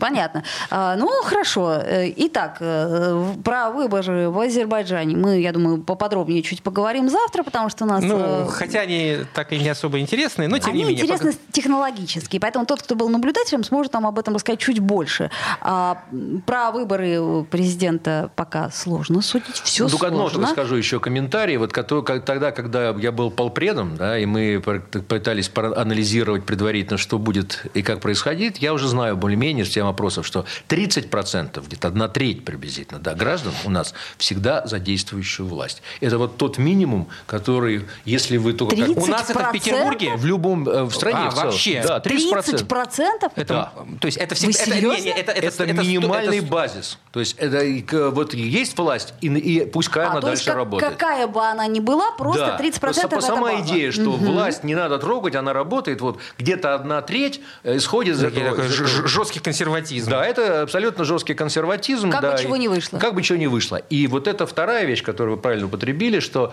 Понятно. А, ну, хорошо. Э, итак, э, про выборы в Азербайджане мы, я думаю, поподробнее чуть поговорим завтра, потому что у нас... Ну, э, хотя они так и не особо интересные, но тем они не менее... интересны пока... технологически, поэтому тот, кто был наблюдателем, сможет нам об этом рассказать чуть больше. А, про выборы президента пока сложно судить, все ну, сложно. одно только скажу еще комментарий. Вот тогда, когда я был полпредом, да, и мы пытались анализировать предварительно, что будет и как происходит, я уже знаю более-менее с тем вопросов, что 30%, где-то одна треть приблизительно, да, граждан у нас всегда за действующую власть. Это вот тот минимум, который, если вы только... Как... У нас это в Петербурге? В любом э, в стране. А, в вообще? Да, 30%? 30%? Это, да. То есть это всегда... Вы это, не, не, это, это, это, это, минимальный это, базис. То есть это вот есть власть, и, и пускай а, она то дальше как, работает. Какая бы она ни была, просто да. 30% Просто это сама база. идея, что угу. власть не надо трогать, она работает, вот где-то одна треть э, исходит из этого. Жесткий консерватизм. Да, это абсолютно жесткий консерватизм. Как да, бы чего не вышло. Как бы чего не вышло. И вот это вторая вещь, которую вы правильно употребили, что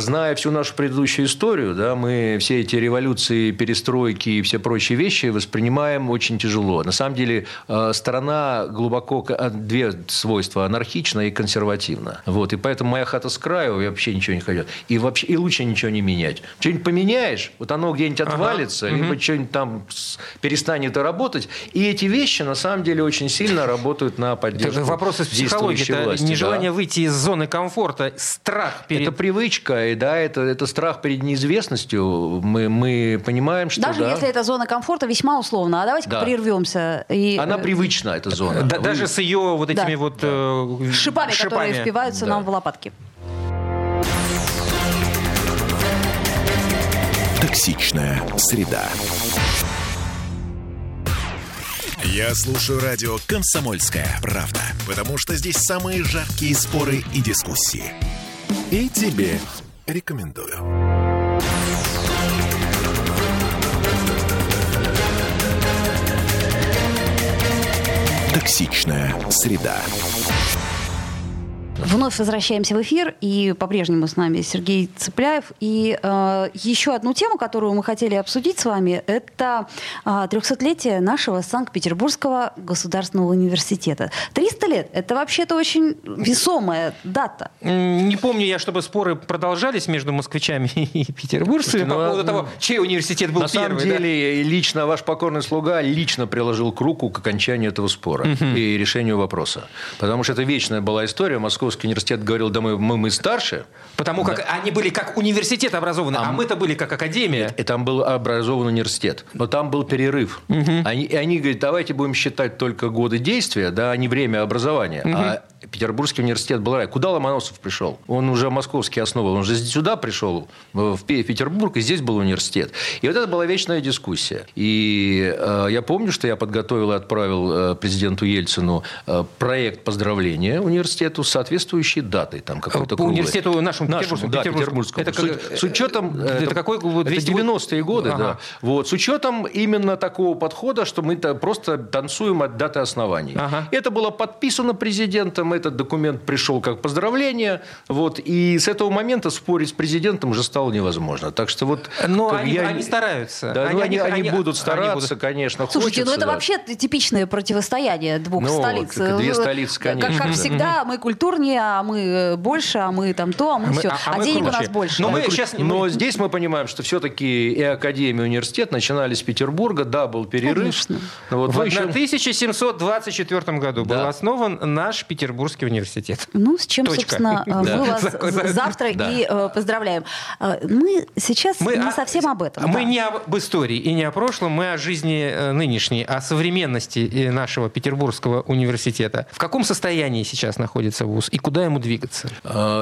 зная всю нашу предыдущую историю, да, мы все эти революции, перестройки и все прочие вещи воспринимаем очень тяжело. На самом деле э, страна глубоко две свойства – анархична и консервативна. Вот, и поэтому моя хата с краю, я вообще ничего не хочу. И, вообще, и лучше ничего не менять. Что-нибудь поменяешь, вот оно где-нибудь отвалится, ага. либо угу. что-нибудь там перестанет работать. И эти вещи на самом деле очень сильно работают на поддержку Вопрос из психологии. Это нежелание да. выйти из зоны комфорта, страх перед... Это привычка, и да, это, это страх перед неизвестностью. Мы, мы понимаем, что... Даже да, если это зона комфорта, весьма условно. А давайте-ка Да. прервемся. И, Она э, привычна, эта зона. Да- Вы- Даже с ее вот Да. этими вот э, шипами, которые впиваются Да. нам в лопатки. Токсичная среда. Я слушаю радио «Комсомольская правда», потому что здесь самые жаркие споры и дискуссии. И тебе рекомендую. Токсичная среда. Вновь возвращаемся в эфир, и по-прежнему с нами Сергей Цыпляев. И э, еще одну тему, которую мы хотели обсудить с вами, это э, 300-летие нашего Санкт-Петербургского государственного университета. 300 лет – это вообще-то очень весомая дата. Не помню я, чтобы споры продолжались между москвичами и петербуржцами Слушайте, ну, по поводу а, того, чей университет был На самом первый. да? деле, лично ваш покорный слуга лично приложил к руку к окончанию этого спора и решению вопроса. Потому что это вечная была история. Московский университет говорил, да мы, мы, мы старше. Потому как они были как университет образованы, а, мы-то были как академия. И там был образован университет. Но там был перерыв. Они, и они говорят, давайте будем считать только годы действия, да, а не время образования. А Петербургский университет был рай. Куда Ломоносов пришел? Он уже московский основал. Он же сюда пришел, в Пе- Петербург, и здесь был университет. И вот это была вечная дискуссия. И э, я помню, что я подготовил и отправил э, президенту Ельцину э, проект поздравления университету с соответствующей датой. Там какой-то По круглой. университету нашему, Нашему, да, петербургскому. петербургскому. Это С, как- с учетом... э, это какой год? Это 200 90-е годы, Ага. да. Вот, с учетом именно такого подхода, что мы -то просто танцуем от даты оснований. Ага. Это было подписано президентом, этот документ пришел как поздравление, вот, и с этого момента спорить с президентом уже стало невозможно. Так что вот... Но как они, я- они стараются. Да, ну, они, они будут они стараться, будут. конечно, Слушайте, ну хочется, это да. вообще типичное противостояние двух Ну, столиц. как две столицы, как- конечно, Как, да. всегда, мы культурнее, а мы э, больше, а мы там то, а мы, мы- все. а- А, а мы денег у круче. нас больше. Но Да. мы сейчас Но здесь мы понимаем, что все-таки и Академия, и университет начинали с Петербурга, да, был перерыв. Конечно. Вот, В ну, еще- 1724 году был Да. основан наш Петербургский университет. Ну, с чем, Точка. собственно, э, мы вас За- за- завтра и э, поздравляем. Э, Мы сейчас не совсем об этом. Мы не об истории и не о прошлом, мы о жизни нынешней, о современности нашего Петербургского университета. В каком состоянии сейчас находится вуз и куда ему двигаться?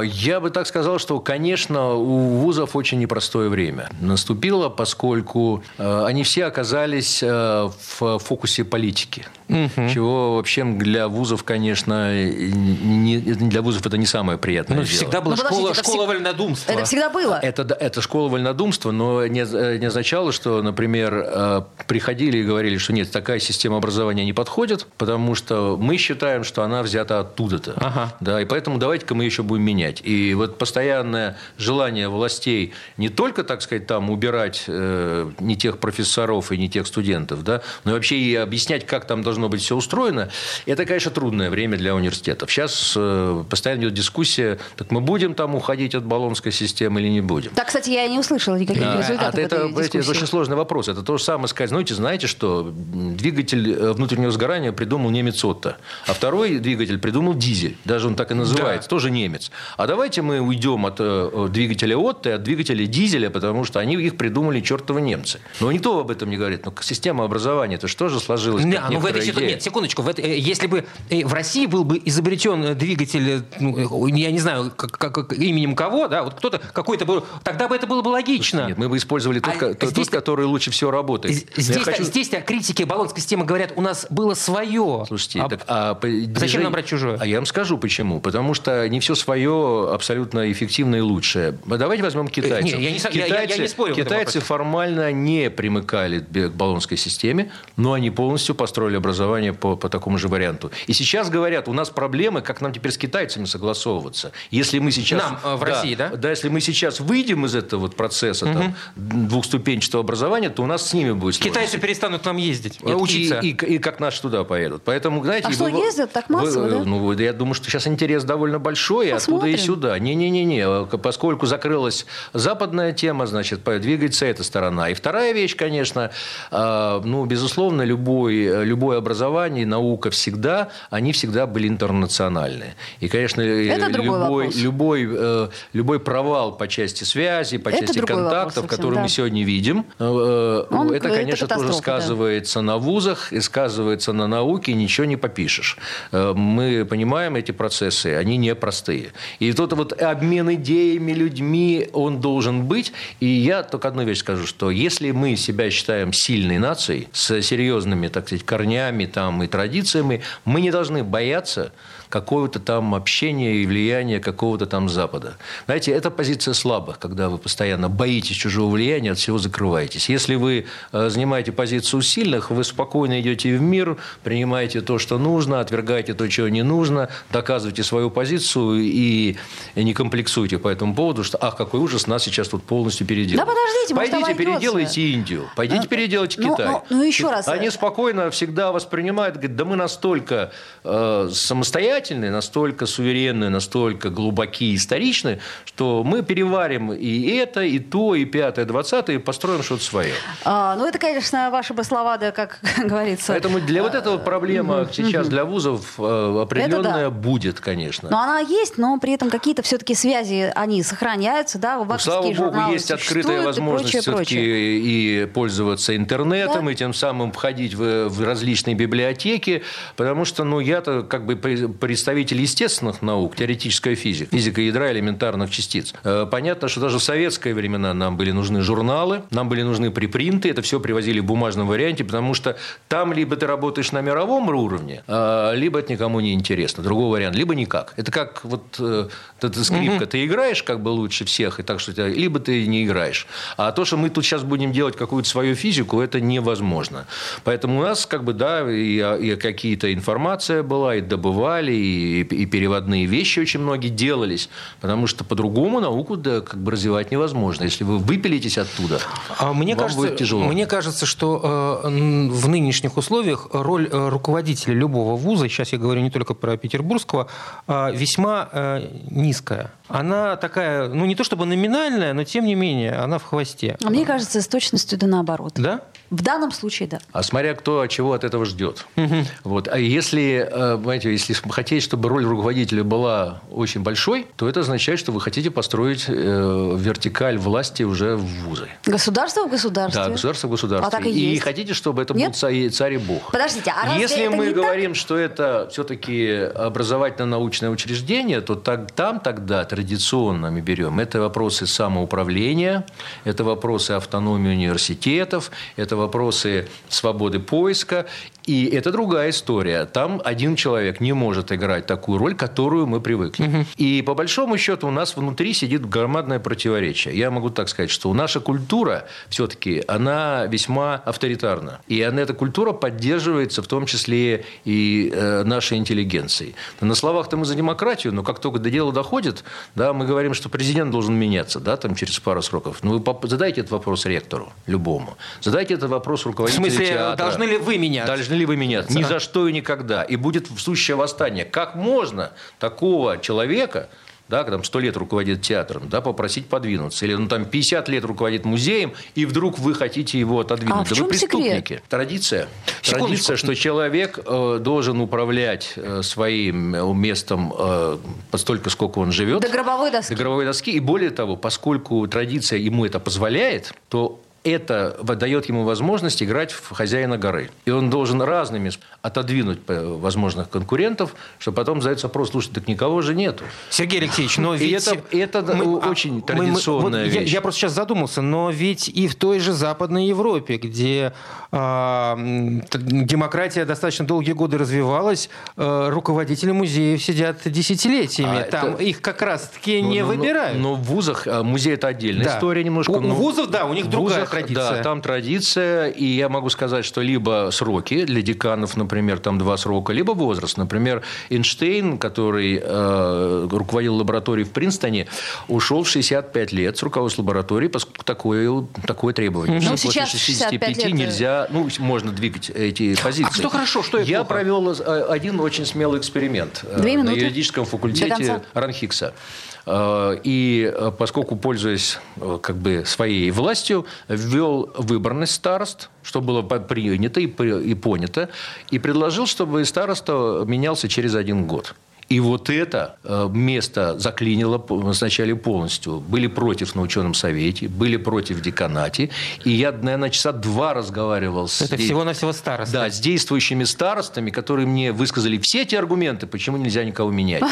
Я бы так сказал, что, конечно, у вузов очень непростое время наступило, поскольку они все оказались в фокусе политики. Чего вообще для вузов, конечно, не, для вузов это не самое приятное Ну, дело. всегда была Ну, подождите, школа, это школа всег- вольнодумства. Это всегда было. Это, это школа вольнодумства, но не, не означало, что, например, э, приходили и говорили, что нет, такая система образования не подходит, потому что мы считаем, что она взята оттуда-то. Ага. Да, и поэтому давайте-ка мы еще будем менять. И вот постоянное желание властей не только, так сказать, там убирать э, не тех профессоров и не тех студентов, да, но и вообще и объяснять, как там должно быть все устроено. Это, конечно, трудное время для университетов. Сейчас э, постоянно идет дискуссия, так мы будем там уходить от баллонской системы или не будем. Так, кстати, я не услышала никаких результатов а, это, это, это очень сложный вопрос. Это то же самое сказать, знаете, знаете, что двигатель э, внутреннего сгорания придумал немец Отто, а второй двигатель придумал дизель. Даже он так и называется, да. тоже немец. А давайте мы уйдем от э, двигателя Отто и от двигателя дизеля, потому что они их придумали чертовы немцы. Но никто об этом не говорит. Но система образования, это что же сложилось? Да, ну в этой идея? Нет, секундочку. В это, если бы в России был бы изобретен двигатель, ну, я не знаю, как, как, именем кого, да, вот кто-то какой-то был, тогда бы это было бы логично. Нет, мы бы использовали тот, а тот, здесь, который лучше всего работает. Здесь, хочу... здесь критики баллонской системы говорят, у нас было свое. Слушайте, а, так, а зачем нам брать чужое? А я вам скажу почему. Потому что не все свое абсолютно эффективное и лучшее. Давайте возьмем китайцев. Нет, я не, китайцы, я, я не спорю китайцы формально не примыкали к баллонской системе, но они полностью построили образование по, по такому же варианту. И сейчас говорят, у нас проблемы, как нам теперь с китайцами согласовываться. Если мы сейчас... Нам э, в да, России, да? Да, если мы сейчас выйдем из этого вот процесса угу. там, двухступенчатого образования, то у нас с ними будет сложность. Китайцы перестанут нам ездить, Нет, учиться. И, и, и как наши туда поедут. Поэтому, знаете... А что, вы, ездят так массово, вы, да? Ну, я думаю, что сейчас интерес довольно большой, Посмотрим. оттуда и сюда. Не-не-не, поскольку закрылась западная тема, значит, двигается эта сторона. И вторая вещь, конечно, а, ну, безусловно, любой, любое образование, наука всегда, они всегда были интернациональные. И, конечно, это любой, любой, э, любой провал по части связи, по это части контактов, вопрос, которые да. мы сегодня видим, э, Он, это, конечно, это тоже сказывается да. на вузах и сказывается на науке, ничего не попишешь. Э, мы понимаем эти процессы, они непростые. И тот вот обмен идеями, людьми, он должен быть. И я только одну вещь скажу, что если мы себя считаем сильной нацией, с серьезными, так сказать, корнями там, и традициями, мы не должны бояться какого-то там общения и влияния какого-то там Запада. Знаете, это позиция слабых, когда вы постоянно боитесь чужого влияния, от всего закрываетесь. Если вы э, занимаете позицию сильных, вы спокойно идете в мир, принимаете то, что нужно, отвергаете то, чего не нужно, доказываете свою позицию и не комплексуйте по этому поводу, что, ах, какой ужас, нас сейчас тут полностью переделали. Да подождите, Пойдите, переделайте Индию, пойдите, а, переделайте ну, Китай. Ну, ну, еще раз. Они спокойно всегда воспринимают, говорят, да мы настолько э, самостоятельны, самостоятельные, настолько суверенные, настолько глубокие, историчные, что мы переварим и это, и то, и пятое, двадцатое, и построим что-то свое. А, ну, это, конечно, ваши бы слова, да, как говорится. Поэтому для вот этого проблема сейчас для вузов э, определенная будет, конечно. Но она есть, но при этом какие-то все-таки связи, они сохраняются, да, ну, Слава богу, есть открытая возможность все-таки и пользоваться интернетом, да? и тем самым входить в, в различные библиотеки, потому что, ну, я-то как бы представитель естественных наук, теоретическая физика, физика ядра элементарных частиц. Э, понятно, что даже в советские времена нам были нужны журналы, нам были нужны припринты, это все привозили в бумажном варианте, потому что там либо ты работаешь на мировом уровне, а, либо это никому не интересно. Другой вариант, либо никак. Это как вот э, эта скрипка, ты играешь как бы лучше всех, и так что либо ты не играешь. А то, что мы тут сейчас будем делать какую-то свою физику, это невозможно. Поэтому у нас как бы, да, и, и какие-то информация была, и добывали, и, и переводные вещи очень многие делались, потому что по-другому науку да, как бы развивать невозможно. Если вы выпилитесь оттуда, а мне вам кажется, будет тяжело. Мне кажется, что э, в нынешних условиях роль э, руководителя любого вуза, сейчас я говорю не только про петербургского, э, весьма э, низкая. Она такая, ну не то чтобы номинальная, но тем не менее, она в хвосте. А мне кажется, с точностью да наоборот. Да? В данном случае, да. А смотря кто чего от этого ждет. Угу. Вот. А если, э, понимаете, если хотите, чтобы роль руководителя была очень большой, то это означает, что вы хотите построить э, вертикаль власти уже в вузы. Государство в государстве. Да, государство в государстве. А так и, и есть. хотите, чтобы это Нет? был царь, царь и бог. Подождите, а Если мы говорим, так? что это все-таки образовательно-научное учреждение, то так, там тогда традиционно мы берем это вопросы самоуправления, это вопросы автономии университетов, это вопросы свободы поиска. И это другая история. Там один человек не может играть такую роль, которую мы привыкли. Угу. И по большому счету у нас внутри сидит громадное противоречие. Я могу так сказать, что наша культура все-таки, она весьма авторитарна. И она, эта культура поддерживается в том числе и э, нашей интеллигенцией. На словах-то мы за демократию, но как только до дела доходит, да, мы говорим, что президент должен меняться да, там, через пару сроков. Ну, вы задайте этот вопрос ректору, любому. Задайте этот вопрос руководителю В смысле, театра. должны ли вы меняться? Должны ли вы меняться? Ни за что и никогда. И будет сущее восстание. Как можно такого человека да, там 100 лет руководит театром, да, попросить подвинуться. Или ну, там 50 лет руководит музеем, и вдруг вы хотите его отодвинуть. А да в чем вы преступники. Секрет? Традиция. Традиция, что человек э, должен управлять э, своим э, местом э, постолько, сколько он живет. До гробовой доски. До гробовой доски. И более того, поскольку традиция ему это позволяет, то это дает ему возможность играть в хозяина горы. И он должен разными отодвинуть возможных конкурентов, чтобы потом задать вопрос, слушай, так никого же нету. Сергей Алексеевич, но ведь... И это, это мы, а, очень традиционная мы, мы, вот вещь. Я, я просто сейчас задумался, но ведь и в той же Западной Европе, где э, демократия достаточно долгие годы развивалась, э, руководители музеев сидят десятилетиями. А Там это... их как раз-таки ну, не ну, выбирают. Но, но в вузах а, музей – это отдельная да. история немножко. У, но... вузов, да, у них другая традиция. Да, там традиция, и я могу сказать, что либо сроки для деканов, например, там два срока, либо возраст. Например, Эйнштейн, который э, руководил лабораторией в Принстоне, ушел в 65 лет с руководства лаборатории, поскольку такое, такое требование. Ну, После 65 лет нельзя, ну, можно двигать эти позиции. А что хорошо, что Я плохо? провел э, один очень смелый эксперимент э, Две на юридическом факультете Ранхикса. Э, и э, поскольку, пользуясь э, как бы своей властью, ввел выборность старост, что было принято и понято, и предложил, чтобы староста менялся через один год. И вот это э, место заклинило вначале полностью. Были против на ученом совете, были против деканате. И я, наверное, часа два разговаривал с... Это всего-навсего старосты. Да, с действующими старостами, которые мне высказали все эти аргументы, почему нельзя никого менять.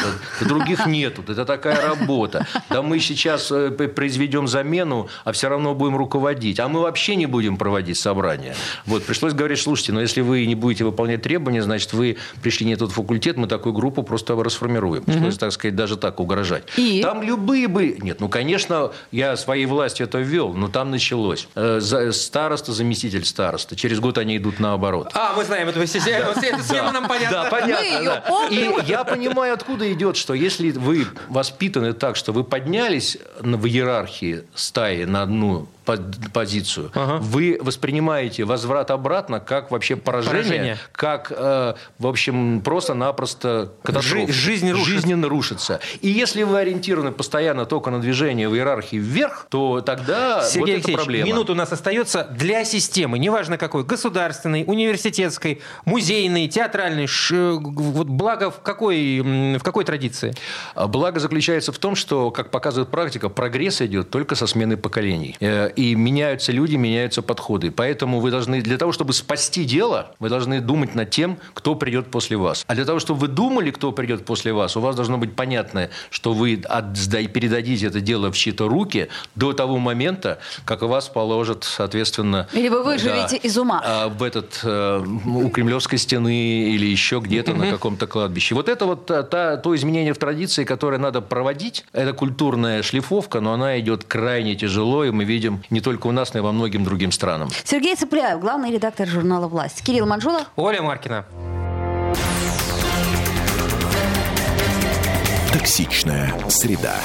Других нету. Это такая работа. Да мы сейчас э, произведем замену, а все равно будем руководить. А мы вообще не будем проводить собрания. Вот, пришлось говорить, слушайте, но если вы не будете выполнять требования, значит, вы пришли не тот факультет, мы такую группу просто расформируем. Угу. так сказать, даже так угрожать. И? Там любые бы... Нет, ну, конечно, я своей властью это ввел, но там началось. Э, староста, заместитель староста. Через год они идут наоборот. А, мы знаем эту систему. Эта схема нам понятна. Да, понятно. И я понимаю, откуда идет, что если вы воспитаны так, что вы поднялись в иерархии стаи на одну позицию, ага. вы воспринимаете возврат обратно как вообще поражение, поражение. как, э, в общем, просто-напросто катастрофа. Жизнь рушится. Жизненно рушится. И если вы ориентированы постоянно только на движение в иерархии вверх, то тогда Сергей вот это проблема. минут у нас остается для системы, неважно какой, государственной, университетской, музейной, театральной, ш... вот благо в какой, в какой традиции? Благо заключается в том, что, как показывает практика, прогресс идет только со смены поколений. Э, и меняются люди, меняются подходы. Поэтому вы должны, для того, чтобы спасти дело, вы должны думать над тем, кто придет после вас. А для того, чтобы вы думали, кто придет после вас, у вас должно быть понятно, что вы передадите это дело в чьи-то руки до того момента, как вас положат, соответственно... Или вы выживете да, из ума. А, в этот, э, у Кремлевской стены или еще где-то на каком-то кладбище. Вот это вот та, то изменение в традиции, которое надо проводить, это культурная шлифовка, но она идет крайне тяжело, и мы видим не только у нас, но и во многим другим странам. Сергей Цыпляев, главный редактор журнала «Власть». Кирилл Манжула. Оля Маркина. Токсичная среда.